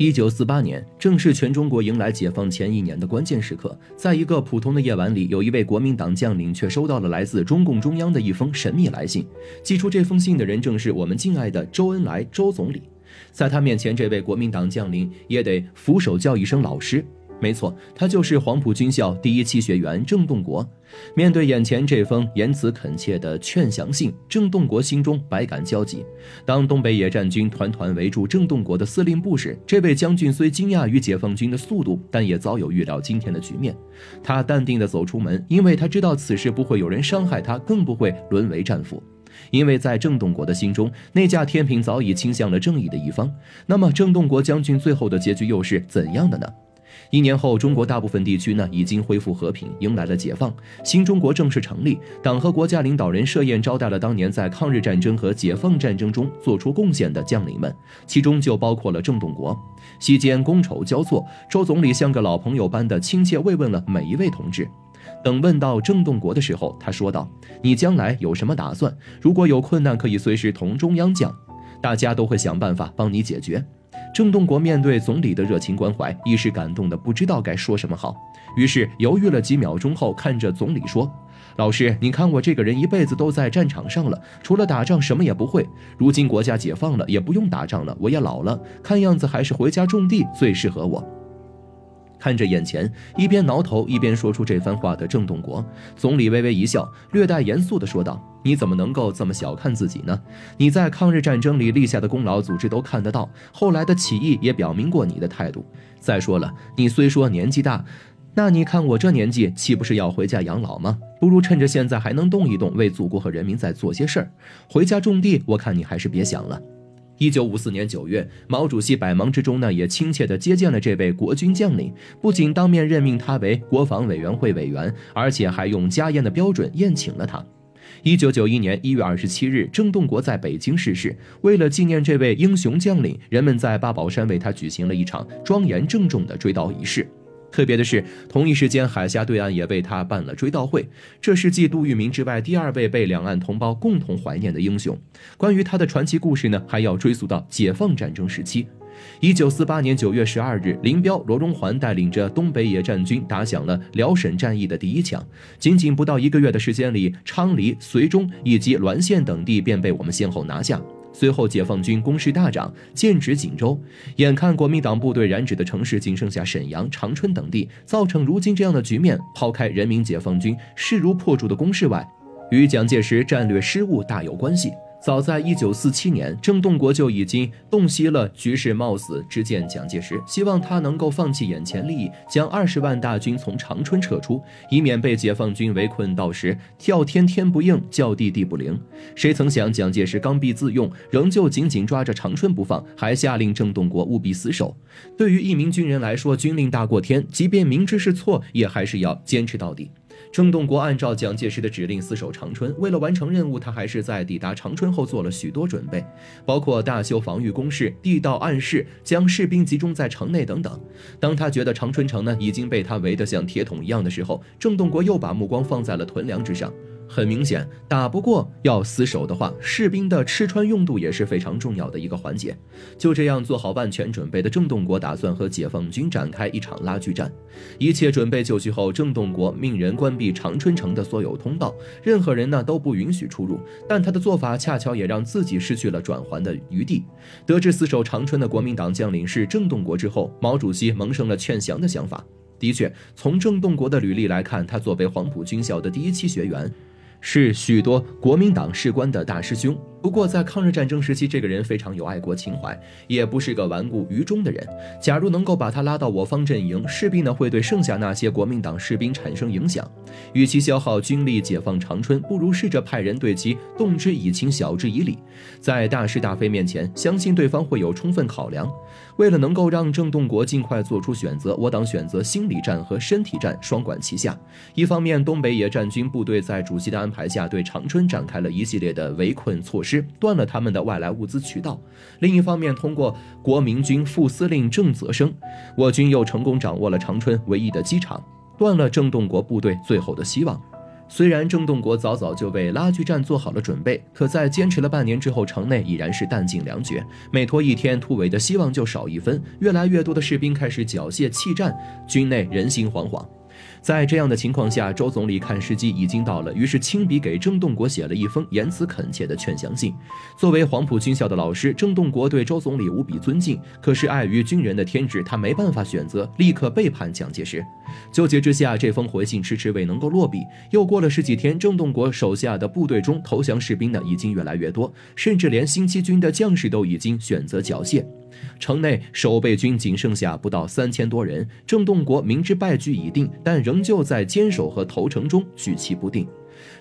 一九四八年，正是全中国迎来解放前一年的关键时刻。在一个普通的夜晚里，有一位国民党将领却收到了来自中共中央的一封神秘来信。寄出这封信的人正是我们敬爱的周恩来周总理。在他面前，这位国民党将领也得俯首叫一声老师。没错，他就是黄埔军校第一期学员郑洞国。面对眼前这封言辞恳切的劝降信，郑洞国心中百感交集。当东北野战军团团围住郑洞国的司令部时，这位将军虽惊讶于解放军的速度，但也早有预料今天的局面。他淡定地走出门，因为他知道此事不会有人伤害他，更不会沦为战俘。因为在郑洞国的心中，那架天平早已倾向了正义的一方。那么，郑洞国将军最后的结局又是怎样的呢？一年后，中国大部分地区呢已经恢复和平，迎来了解放，新中国正式成立。党和国家领导人设宴招待了当年在抗日战争和解放战争中做出贡献的将领们，其中就包括了郑洞国。席间觥筹交错，周总理像个老朋友般的亲切慰问了每一位同志。等问到郑洞国的时候，他说道：“你将来有什么打算？如果有困难，可以随时同中央讲，大家都会想办法帮你解决。”郑洞国面对总理的热情关怀，一时感动的不知道该说什么好，于是犹豫了几秒钟后，看着总理说：“老师，你看我这个人一辈子都在战场上了，除了打仗什么也不会。如今国家解放了，也不用打仗了，我也老了，看样子还是回家种地最适合我。”看着眼前一边挠头一边说出这番话的郑洞国，总理微微一笑，略带严肃地说道：“你怎么能够这么小看自己呢？你在抗日战争里立下的功劳，组织都看得到。后来的起义也表明过你的态度。再说了，你虽说年纪大，那你看我这年纪，岂不是要回家养老吗？不如趁着现在还能动一动，为祖国和人民再做些事儿。回家种地，我看你还是别想了。”一九五四年九月，毛主席百忙之中呢，也亲切地接见了这位国军将领，不仅当面任命他为国防委员会委员，而且还用家宴的标准宴请了他。一九九一年一月二十七日，郑洞国在北京逝世。为了纪念这位英雄将领，人们在八宝山为他举行了一场庄严郑重的追悼仪式。特别的是，同一时间，海峡对岸也为他办了追悼会。这是继杜聿明之外第二位被两岸同胞共同怀念的英雄。关于他的传奇故事呢，还要追溯到解放战争时期。一九四八年九月十二日，林彪、罗荣桓带领着东北野战军打响了辽沈战役的第一枪。仅仅不到一个月的时间里，昌黎、绥中以及滦县等地便被我们先后拿下。随后，解放军攻势大涨，剑指锦州。眼看国民党部队染指的城市仅剩下沈阳、长春等地，造成如今这样的局面，抛开人民解放军势如破竹的攻势外，与蒋介石战略失误大有关系。早在一九四七年，郑洞国就已经洞悉了局势冒死，之见蒋介石，希望他能够放弃眼前利益，将二十万大军从长春撤出，以免被解放军围困，到时叫天天不应，叫地地不灵。谁曾想，蒋介石刚愎自用，仍旧紧紧抓着长春不放，还下令郑洞国务必死守。对于一名军人来说，军令大过天，即便明知是错，也还是要坚持到底。郑洞国按照蒋介石的指令死守长春，为了完成任务，他还是在抵达长春后做了许多准备，包括大修防御工事、地道暗室，将士兵集中在城内等等。当他觉得长春城呢已经被他围得像铁桶一样的时候，郑洞国又把目光放在了屯粮之上。很明显，打不过要死守的话，士兵的吃穿用度也是非常重要的一个环节。就这样做好万全准备的郑洞国，打算和解放军展开一场拉锯战。一切准备就绪后，郑洞国命人关闭长春城的所有通道，任何人呢都不允许出入。但他的做法恰巧也让自己失去了转圜的余地。得知死守长春的国民党将领是郑洞国之后，毛主席萌生了劝降的想法。的确，从郑洞国的履历来看，他作为黄埔军校的第一期学员。是许多国民党士官的大师兄。不过，在抗日战争时期，这个人非常有爱国情怀，也不是个顽固愚忠的人。假如能够把他拉到我方阵营，势必呢会对剩下那些国民党士兵产生影响。与其消耗军力解放长春，不如试着派人对其动之以情，晓之以理。在大是大非面前，相信对方会有充分考量。为了能够让郑洞国尽快做出选择，我党选择心理战和身体战双管齐下。一方面，东北野战军部队在主席的安排下，对长春展开了一系列的围困措施。断了他们的外来物资渠道。另一方面，通过国民军副司令郑泽生，我军又成功掌握了长春唯一的机场，断了郑洞国部队最后的希望。虽然郑洞国早早就为拉锯战做好了准备，可在坚持了半年之后，城内已然是弹尽粮绝，每拖一天，突围的希望就少一分。越来越多的士兵开始缴械弃战，军内人心惶惶。在这样的情况下，周总理看时机已经到了，于是亲笔给郑洞国写了一封言辞恳切的劝降信。作为黄埔军校的老师，郑洞国对周总理无比尊敬，可是碍于军人的天职，他没办法选择立刻背叛蒋介石。纠结之下，这封回信迟迟未能够落笔。又过了十几天，郑洞国手下的部队中投降士兵呢，已经越来越多，甚至连新七军的将士都已经选择缴械。城内守备军仅剩下不到三千多人，郑洞国明知败局已定，但仍旧在坚守和投诚中举棋不定。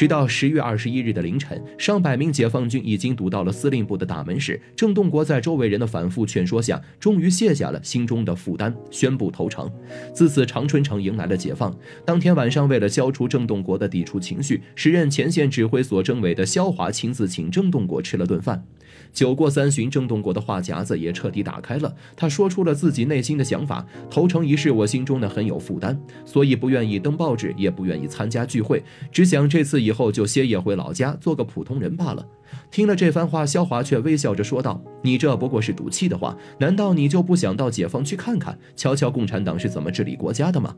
直到十月二十一日的凌晨，上百名解放军已经堵到了司令部的大门时，郑洞国在周围人的反复劝说下，终于卸下了心中的负担，宣布投诚。自此，长春城迎来了解放。当天晚上，为了消除郑洞国的抵触情绪，时任前线指挥所政委的肖华亲自请郑洞国吃了顿饭。酒过三巡，郑洞国的话匣子也彻底打开了。他说出了自己内心的想法：投诚一事，我心中呢很有负担，所以不愿意登报纸，也不愿意参加聚会，只想这次以以后就歇业回老家，做个普通人罢了。听了这番话，肖华却微笑着说道：“你这不过是赌气的话，难道你就不想到解放区看看，瞧瞧共产党是怎么治理国家的吗？”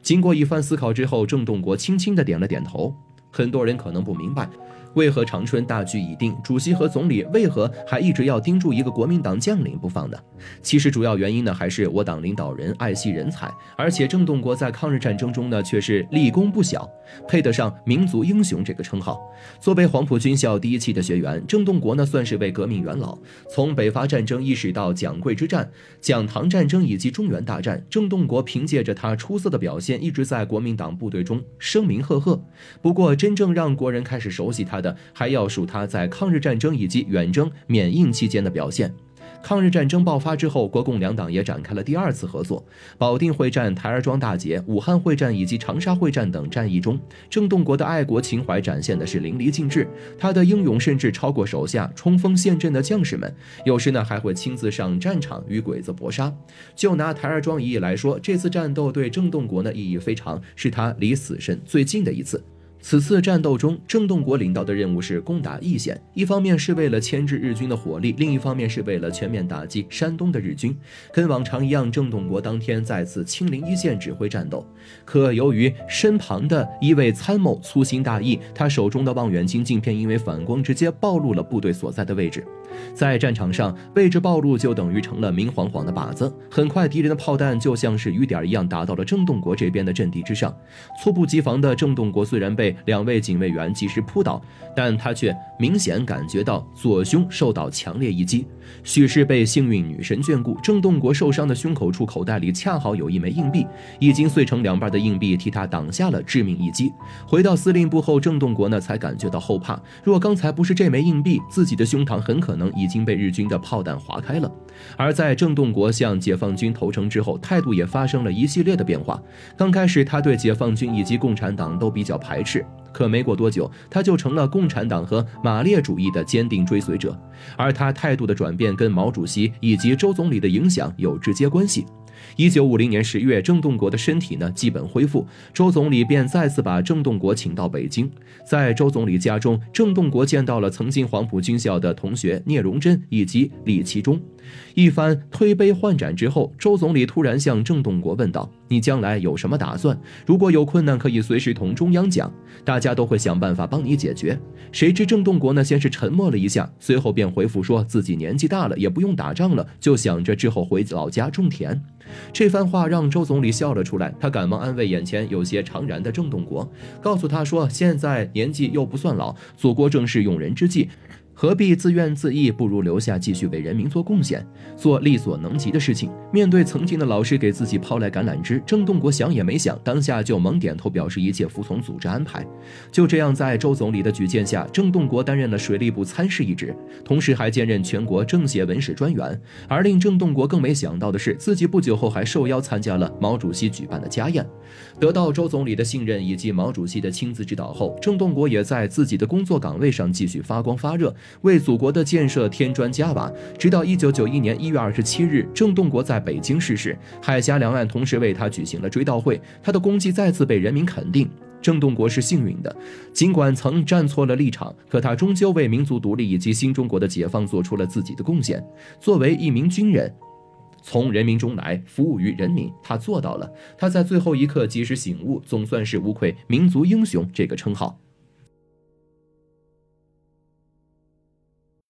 经过一番思考之后，郑洞国轻轻的点了点头。很多人可能不明白。为何长春大局已定？主席和总理为何还一直要盯住一个国民党将领不放呢？其实主要原因呢，还是我党领导人爱惜人才，而且郑洞国在抗日战争中呢，却是立功不小，配得上民族英雄这个称号。作为黄埔军校第一期的学员，郑洞国呢，算是位革命元老。从北伐战争一直到蒋桂之战、蒋唐战争以及中原大战，郑洞国凭借着他出色的表现，一直在国民党部队中声名赫赫。不过，真正让国人开始熟悉他。的还要数他在抗日战争以及远征缅印期间的表现。抗日战争爆发之后，国共两党也展开了第二次合作。保定会战、台儿庄大捷、武汉会战以及长沙会战等战役中，郑洞国的爱国情怀展现的是淋漓尽致。他的英勇甚至超过手下冲锋陷阵的将士们，有时呢还会亲自上战场与鬼子搏杀。就拿台儿庄一役来说，这次战斗对郑洞国呢意义非常，是他离死神最近的一次。此次战斗中，郑洞国领导的任务是攻打易县，一方面是为了牵制日军的火力，另一方面是为了全面打击山东的日军。跟往常一样，郑洞国当天再次亲临一线指挥战斗。可由于身旁的一位参谋粗心大意，他手中的望远镜镜片因为反光直接暴露了部队所在的位置。在战场上，位置暴露就等于成了明晃晃的靶子。很快，敌人的炮弹就像是雨点一样打到了郑洞国这边的阵地之上。猝不及防的郑洞国虽然被两位警卫员及时扑倒，但他却明显感觉到左胸受到强烈一击。许是被幸运女神眷顾，郑洞国受伤的胸口处口袋里恰好有一枚硬币，已经碎成两半的硬币替他挡下了致命一击。回到司令部后，郑洞国呢才感觉到后怕。若刚才不是这枚硬币，自己的胸膛很可能已经被日军的炮弹划开了。而在郑洞国向解放军投诚之后，态度也发生了一系列的变化。刚开始，他对解放军以及共产党都比较排斥。可没过多久，他就成了共产党和马列主义的坚定追随者，而他态度的转变跟毛主席以及周总理的影响有直接关系。一九五零年十月，郑洞国的身体呢基本恢复，周总理便再次把郑洞国请到北京。在周总理家中，郑洞国见到了曾经黄埔军校的同学聂荣臻以及李其忠。一番推杯换盏之后，周总理突然向郑洞国问道：“你将来有什么打算？如果有困难，可以随时同中央讲，大家都会想办法帮你解决。”谁知郑洞国呢，先是沉默了一下，随后便回复说自己年纪大了，也不用打仗了，就想着之后回老家种田。这番话让周总理笑了出来，他赶忙安慰眼前有些怅然的郑洞国，告诉他说：“现在年纪又不算老，祖国正是用人之际。”何必自怨自艾？不如留下，继续为人民做贡献，做力所能及的事情。面对曾经的老师给自己抛来橄榄枝，郑洞国想也没想，当下就猛点头，表示一切服从组织安排。就这样，在周总理的举荐下，郑洞国担任了水利部参事一职，同时还兼任全国政协文史专员。而令郑洞国更没想到的是，自己不久后还受邀参加了毛主席举办的家宴。得到周总理的信任以及毛主席的亲自指导后，郑洞国也在自己的工作岗位上继续发光发热。为祖国的建设添砖加瓦，直到一九九一年一月二十七日，郑洞国在北京逝世，海峡两岸同时为他举行了追悼会，他的功绩再次被人民肯定。郑洞国是幸运的，尽管曾站错了立场，可他终究为民族独立以及新中国的解放做出了自己的贡献。作为一名军人。从人民中来，服务于人民，他做到了。他在最后一刻及时醒悟，总算是无愧“民族英雄”这个称号。